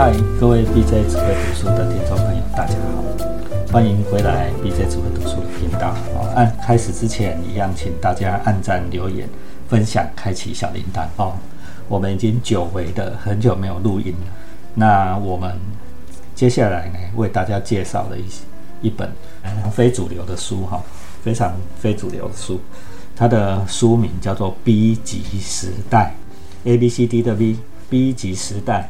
嗨，各位 BJ 智慧读书的听众朋友，大家好，欢迎回来 BJ 智慧读书的频道。哦，按开始之前一样，请大家按赞、留言、分享、开启小铃铛哦。我们已经久违的很久没有录音了。那我们接下来呢，为大家介绍了一一本非主流的书哈，非常非主流的书。它的书名叫做《B 级时代》，A B C D 的 B，B 级时代。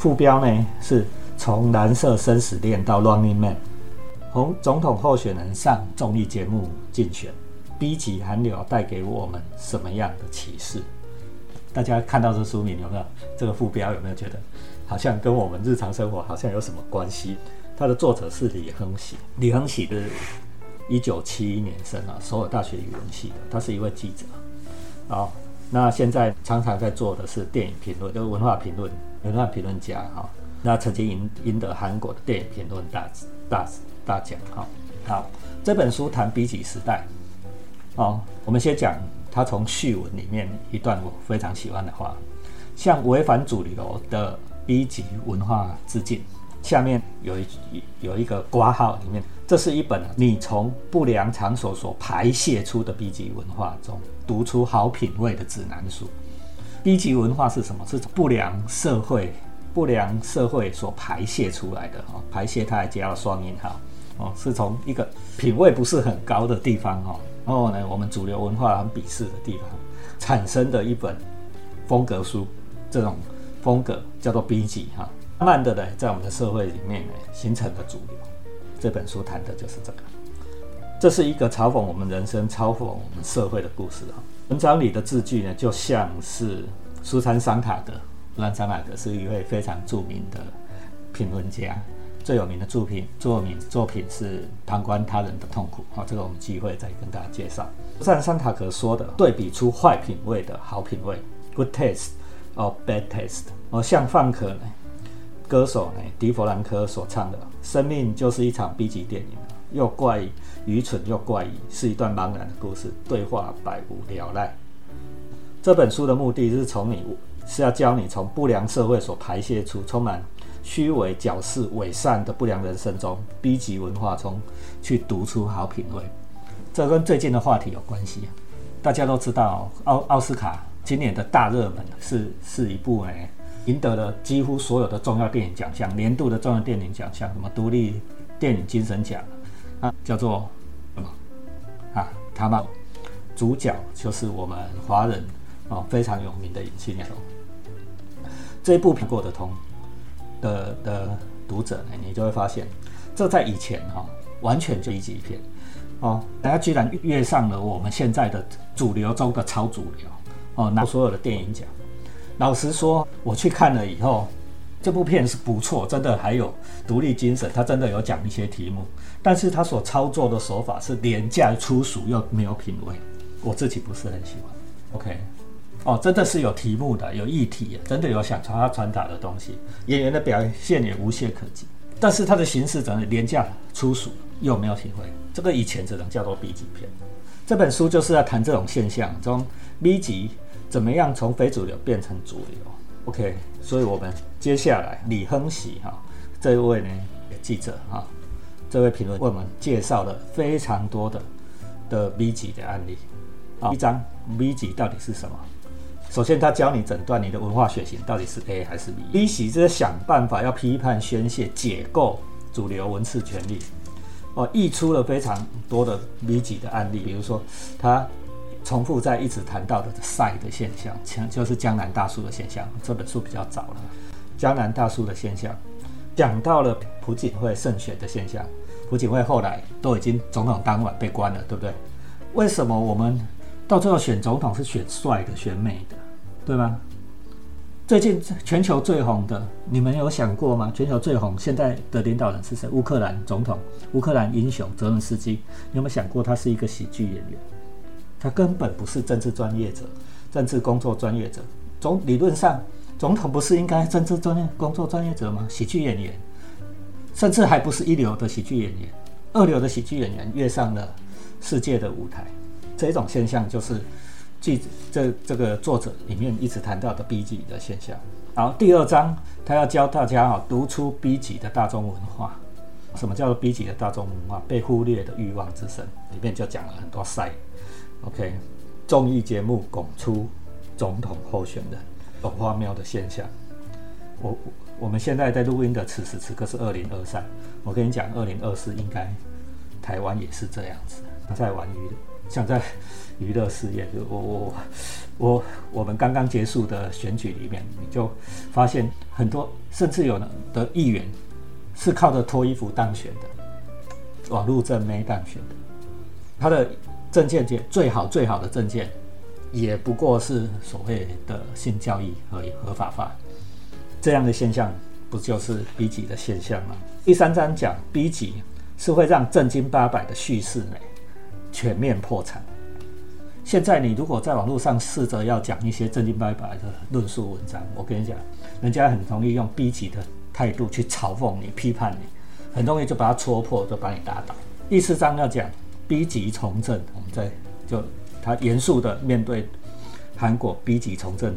副标呢是从蓝色生死恋到 Running Man，从总统候选人上综艺节目竞选，B 级韩流带给我们什么样的启示？大家看到这书名有没有？这个副标有没有觉得好像跟我们日常生活好像有什么关系？它的作者是李亨喜，李亨喜是一九七一年生啊，首尔大学语文系的，他是一位记者。好，那现在常常在做的是电影评论，就是文化评论。文化评论家哈，那曾经赢赢得韩国的电影评论大大大奖哈。好，这本书谈 B 级时代，哦，我们先讲他从序文里面一段我非常喜欢的话，向违反主流的 B 级文化致敬。下面有一有一个挂号里面，这是一本你从不良场所所排泄出的 B 级文化中读出好品味的指南书。B 级文化是什么？是不良社会、不良社会所排泄出来的哦。排泄它还加了双引号哦，是从一个品味不是很高的地方哈，然后呢，我们主流文化很鄙视的地方产生的一本风格书，这种风格叫做 B 级哈。慢慢的呢，在我们的社会里面呢，形成的主流。这本书谈的就是这个，这是一个嘲讽我们人生、嘲讽我们社会的故事哈。文章里的字句呢，就像是苏珊·桑塔格。苏珊·桑塔格是一位非常著名的评论家，最有名的作品作品作品是《旁观他人的痛苦》。好，这个我们机会再跟大家介绍。苏珊·桑塔格说的，对比出坏品味的好品味 （good taste or bad taste）。哦，像范可呢，歌手呢，迪弗兰科所唱的：“生命就是一场 B 级电影，又怪异。”愚蠢又怪异，是一段茫然的故事，对话百无聊赖。这本书的目的是从你是要教你从不良社会所排泄出充满虚伪、矫饰、伪善的不良人生中，B 级文化中去读出好品味。这跟最近的话题有关系。大家都知道，奥奥斯卡今年的大热门是是一部诶，赢得了几乎所有的重要电影奖项，年度的重要电影奖项，什么独立电影精神奖。啊，叫做什么啊？他们主角就是我们华人哦，非常有名的影星。这一部《过得通》的的读者呢，你就会发现，这在以前哈，完全就一级片哦。大家居然跃上了我们现在的主流中的超主流哦，拿所有的电影奖。老实说，我去看了以后。这部片是不错，真的还有独立精神，他真的有讲一些题目，但是他所操作的手法是廉价粗俗又没有品味，我自己不是很喜欢。OK，哦，真的是有题目的，有议题，真的有想传他传达的东西，演员的表现也无懈可击，但是他的形式真的廉价粗俗又没有体会，这个以前只能叫做 B 级片。这本书就是要谈这种现象中 B 级怎么样从非主流变成主流。OK，所以我们接下来李亨喜哈这一位呢记者哈，这位评论为我们介绍了非常多的的 B 级的案例啊，一张 B 级到底是什么？首先他教你诊断你的文化血型到底是 A 还是 B。B 级就是想办法要批判宣泄解构主流文字权利哦，溢出了非常多的 B 级的案例，比如说他。重复在一直谈到的晒的现象，江就是江南大叔的现象。这本书比较早了，江南大叔的现象，讲到了朴槿惠胜选的现象。朴槿惠后来都已经总统当晚被关了，对不对？为什么我们到最后选总统是选帅的、选美的，对吗？最近全球最红的，你们有想过吗？全球最红现在的领导人是谁？乌克兰总统，乌克兰英雄泽伦斯基。你有没有想过他是一个喜剧演员？他根本不是政治专业者，政治工作专业者。总理论上，总统不是应该政治专业工作专业者吗？喜剧演员，甚至还不是一流的喜剧演员，二流的喜剧演员跃上了世界的舞台。这种现象就是记这这个作者里面一直谈到的 B 级的现象。好，第二章他要教大家哈读出 B 级的大众文化。什么叫做 B 级的大众文化？被忽略的欲望之声里面就讲了很多赛。OK，综艺节目拱出总统候选人，很荒谬的现象。我我们现在在录音的此时此刻是二零二三，我跟你讲，二零二四应该台湾也是这样子，在玩娱乐，像在娱乐事业，就我我我我们刚刚结束的选举里面，你就发现很多，甚至有的议员是靠着脱衣服当选的，网络证没当选的，他的证件界最好最好的证件，也不过是所谓的性交易而已，合法化。这样的现象不就是 B 级的现象吗？第三章讲 B 级是会让正经八百的叙事呢全面破产。现在你如果在网络上试着要讲一些正经八百的论述文章，我跟你讲，人家很容易用 B 级的态度去嘲讽你、批判你，很容易就把它戳破，就把你打倒。第四章要讲 B 级从政，我们在就他严肃的面对韩国 B 级从政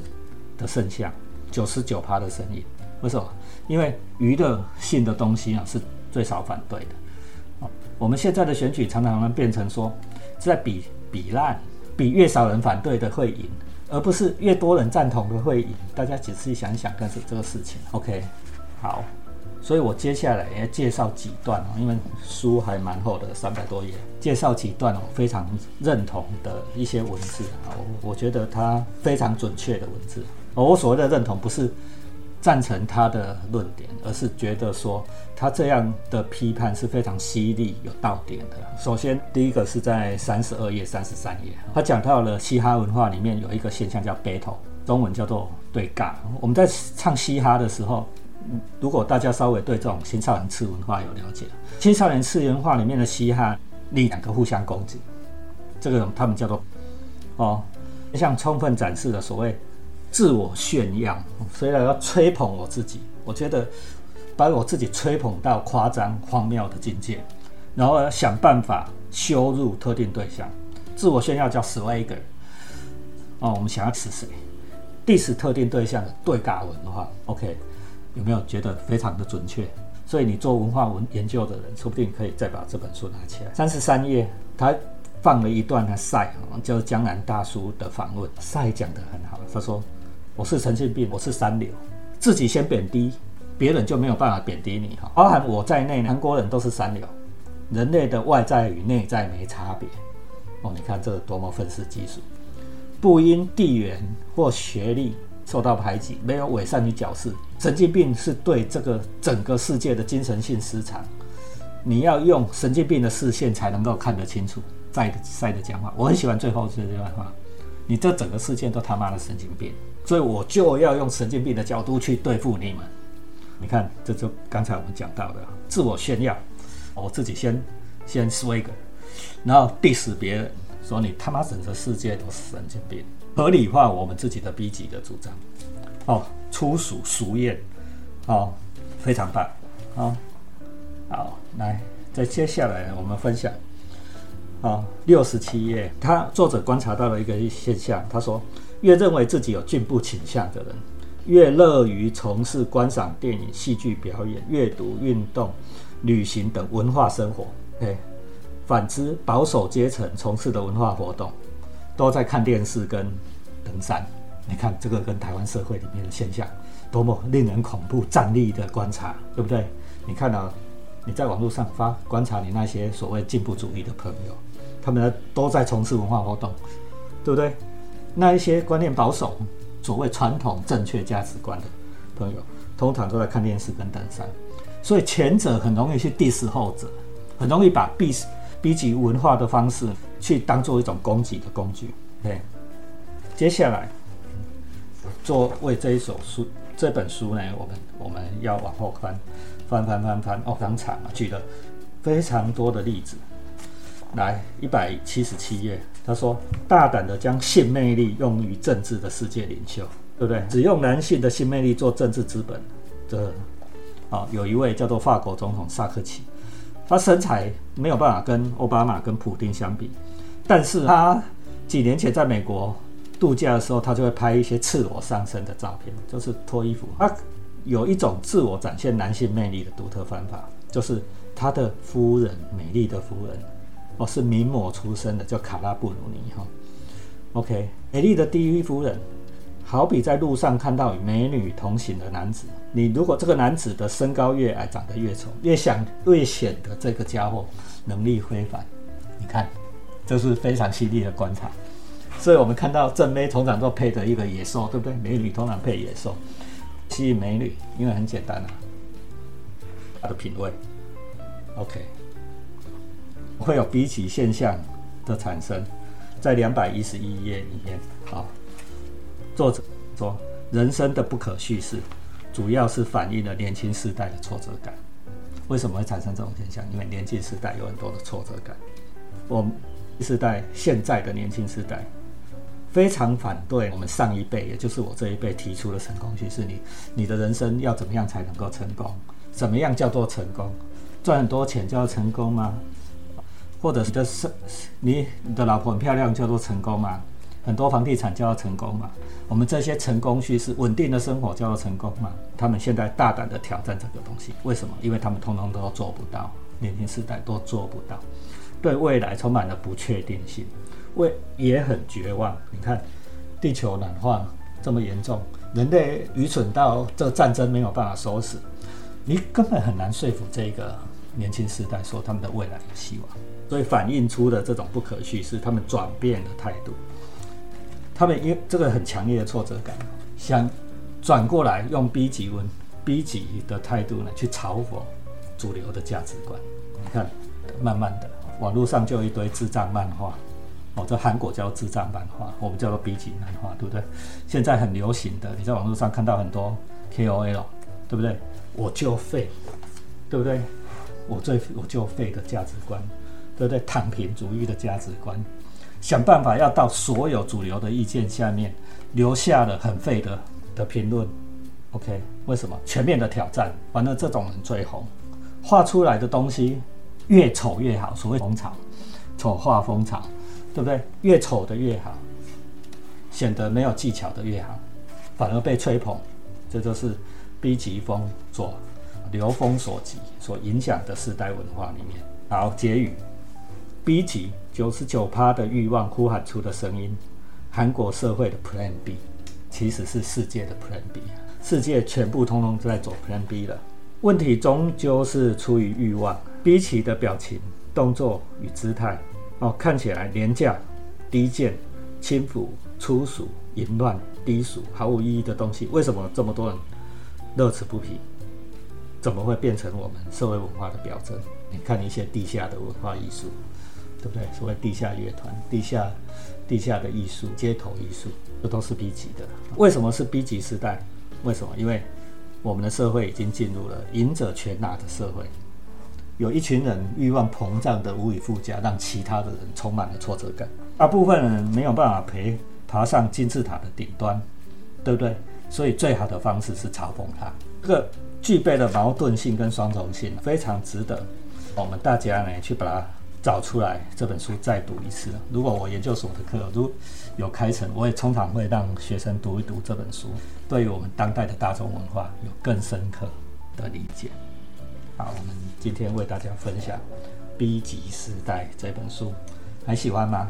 的圣像。九十九趴的声音，为什么？因为娱乐性的东西啊是最少反对的。我们现在的选举常常会变成说在比比烂，比越少人反对的会赢，而不是越多人赞同的会赢。大家仔细想想，看是这个事情。OK，好，所以我接下来要介绍几段哦，因为书还蛮厚的，三百多页，介绍几段哦，非常认同的一些文字啊，我我觉得它非常准确的文字。我所谓的认同，不是赞成他的论点，而是觉得说他这样的批判是非常犀利、有道点的。首先，第一个是在三十二页、三十三页，他讲到了嘻哈文化里面有一个现象叫 battle，中文叫做对尬。我们在唱嘻哈的时候，如果大家稍微对这种青少年次文化有了解，青少年次文化里面的嘻哈，两个互相攻击，这个他们叫做哦，像充分展示了所谓。自我炫耀，所以要吹捧我自己。我觉得把我自己吹捧到夸张荒谬的境界，然后想办法羞辱特定对象。自我炫耀叫 swagger。哦，我们想要吃谁？diss 特定对象的对尬文化。OK，有没有觉得非常的准确？所以你做文化文研究的人，说不定可以再把这本书拿起来。三十三页，他放了一段的赛，叫江南大叔的访问。赛讲得很好，他说。我是神经病，我是三流，自己先贬低，别人就没有办法贬低你哈。包含我在内，韩国人都是三流，人类的外在与内在没差别。哦，你看这多么愤世嫉俗，不因地缘或学历受到排挤，没有伪善与矫饰。神经病是对这个整个世界的精神性失常，你要用神经病的视线才能够看得清楚。在在的讲话，我很喜欢最后这句话，你这整个世界都他妈的神经病。所以我就要用神经病的角度去对付你们。你看，这就刚才我们讲到的自我炫耀，我自己先先 swag，然后 diss 别人，说你他妈整个世界都是神经病，合理化我们自己的 B 级的主张。哦，粗俗俗艳，哦，非常棒，哦，好，来，在接下来我们分享，啊，六十七页，他作者观察到了一个现象，他说。越认为自己有进步倾向的人，越乐于从事观赏电影、戏剧表演、阅读、运动、旅行等文化生活。哎，反之，保守阶层从事的文化活动，都在看电视跟登山。你看这个跟台湾社会里面的现象，多么令人恐怖！站立的观察，对不对？你看到你在网络上发观察你那些所谓进步主义的朋友，他们都在从事文化活动，对不对？那一些观念保守、所谓传统正确价值观的朋友，通常都在看电视跟登山，所以前者很容易去 diss 后者，很容易把 B B 级文化的方式去当做一种攻击的工具。对，接下来做为这一首书这本书呢，我们我们要往后翻翻翻翻翻哦，刚才啊举了非常多的例子，来一百七十七页。他说：“大胆的将性魅力用于政治的世界领袖，对不对？只用男性的性魅力做政治资本，这啊，有一位叫做法国总统萨科齐，他身材没有办法跟奥巴马跟普丁相比，但是他几年前在美国度假的时候，他就会拍一些赤裸上身的照片，就是脱衣服。他有一种自我展现男性魅力的独特方法，就是他的夫人，美丽的夫人，哦，是名模出身的，叫卡拉布鲁尼哈。OK，美丽的第一夫人，好比在路上看到与美女同行的男子，你如果这个男子的身高越矮，长得越丑，越想越显得这个家伙能力非凡。你看，这是非常犀利的观察。所以我们看到正妹通常都配着一个野兽，对不对？美女通常配野兽，吸引美女，因为很简单啊，她的品味。OK，会有比起现象的产生。在两百一十一页里面，啊，作者说人生的不可叙事，主要是反映了年轻世代的挫折感。为什么会产生这种现象？因为年轻世代有很多的挫折感。我们世代现在的年轻世代非常反对我们上一辈，也就是我这一辈提出的成功叙事。你你的人生要怎么样才能够成功？怎么样叫做成功？赚很多钱叫成功吗？或者是的是你你的老婆很漂亮叫做成功吗？很多房地产叫做成功嘛？我们这些成功叙事、稳定的生活叫做成功嘛？他们现在大胆的挑战这个东西，为什么？因为他们通通都做不到，年轻时代都做不到，对未来充满了不确定性，为也很绝望。你看，地球暖化这么严重，人类愚蠢到这个战争没有办法收拾，你根本很难说服这个年轻时代说他们的未来有希望。所以反映出的这种不可叙事，他们转变的态度，他们因为这个很强烈的挫折感，想转过来用 B 级文 B 级的态度呢去嘲讽主流的价值观。你看，慢慢的网络上就一堆智障漫画，哦，这韩国叫智障漫画，我们叫做 B 级漫画，对不对？现在很流行的，你在网络上看到很多 KOL，对不对？我就废，对不对？我最我就废的价值观。对不对？躺平主义的价值观，想办法要到所有主流的意见下面，留下了很废的的评论。OK，为什么？全面的挑战，反正这种人最红，画出来的东西越丑越好。所谓风潮，丑化风潮，对不对？越丑的越好，显得没有技巧的越好，反而被吹捧。这就是 B 级风所流风所及所影响的世代文化里面。好，结语。B 级九十九趴的欲望呼喊出的声音，韩国社会的 Plan B，其实是世界的 Plan B，世界全部通通都在走 Plan B 了。问题终究是出于欲望。B 起的表情、动作与姿态，哦，看起来廉价、低贱、轻浮、粗俗、淫乱、低俗、毫无意义的东西，为什么这么多人乐此不疲？怎么会变成我们社会文化的表征？你看一些地下的文化艺术。对不对？所谓地下乐团、地下、地下的艺术、街头艺术，这都是 B 级的。为什么是 B 级时代？为什么？因为我们的社会已经进入了赢者全拿的社会，有一群人欲望膨胀的无以复加，让其他的人充满了挫折感。大部分人没有办法陪爬上金字塔的顶端，对不对？所以最好的方式是嘲讽他。这个具备了矛盾性跟双重性，非常值得我们大家呢去把它。找出来这本书再读一次。如果我研究所的课如有开成，我也通常会让学生读一读这本书，对于我们当代的大众文化有更深刻的理解。好，我们今天为大家分享《B 级时代》这本书，还喜欢吗？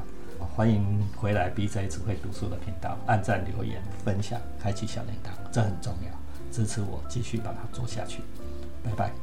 欢迎回来 BJ 只会读书的频道，按赞、留言、分享、开启小铃铛，这很重要，支持我继续把它做下去。拜拜。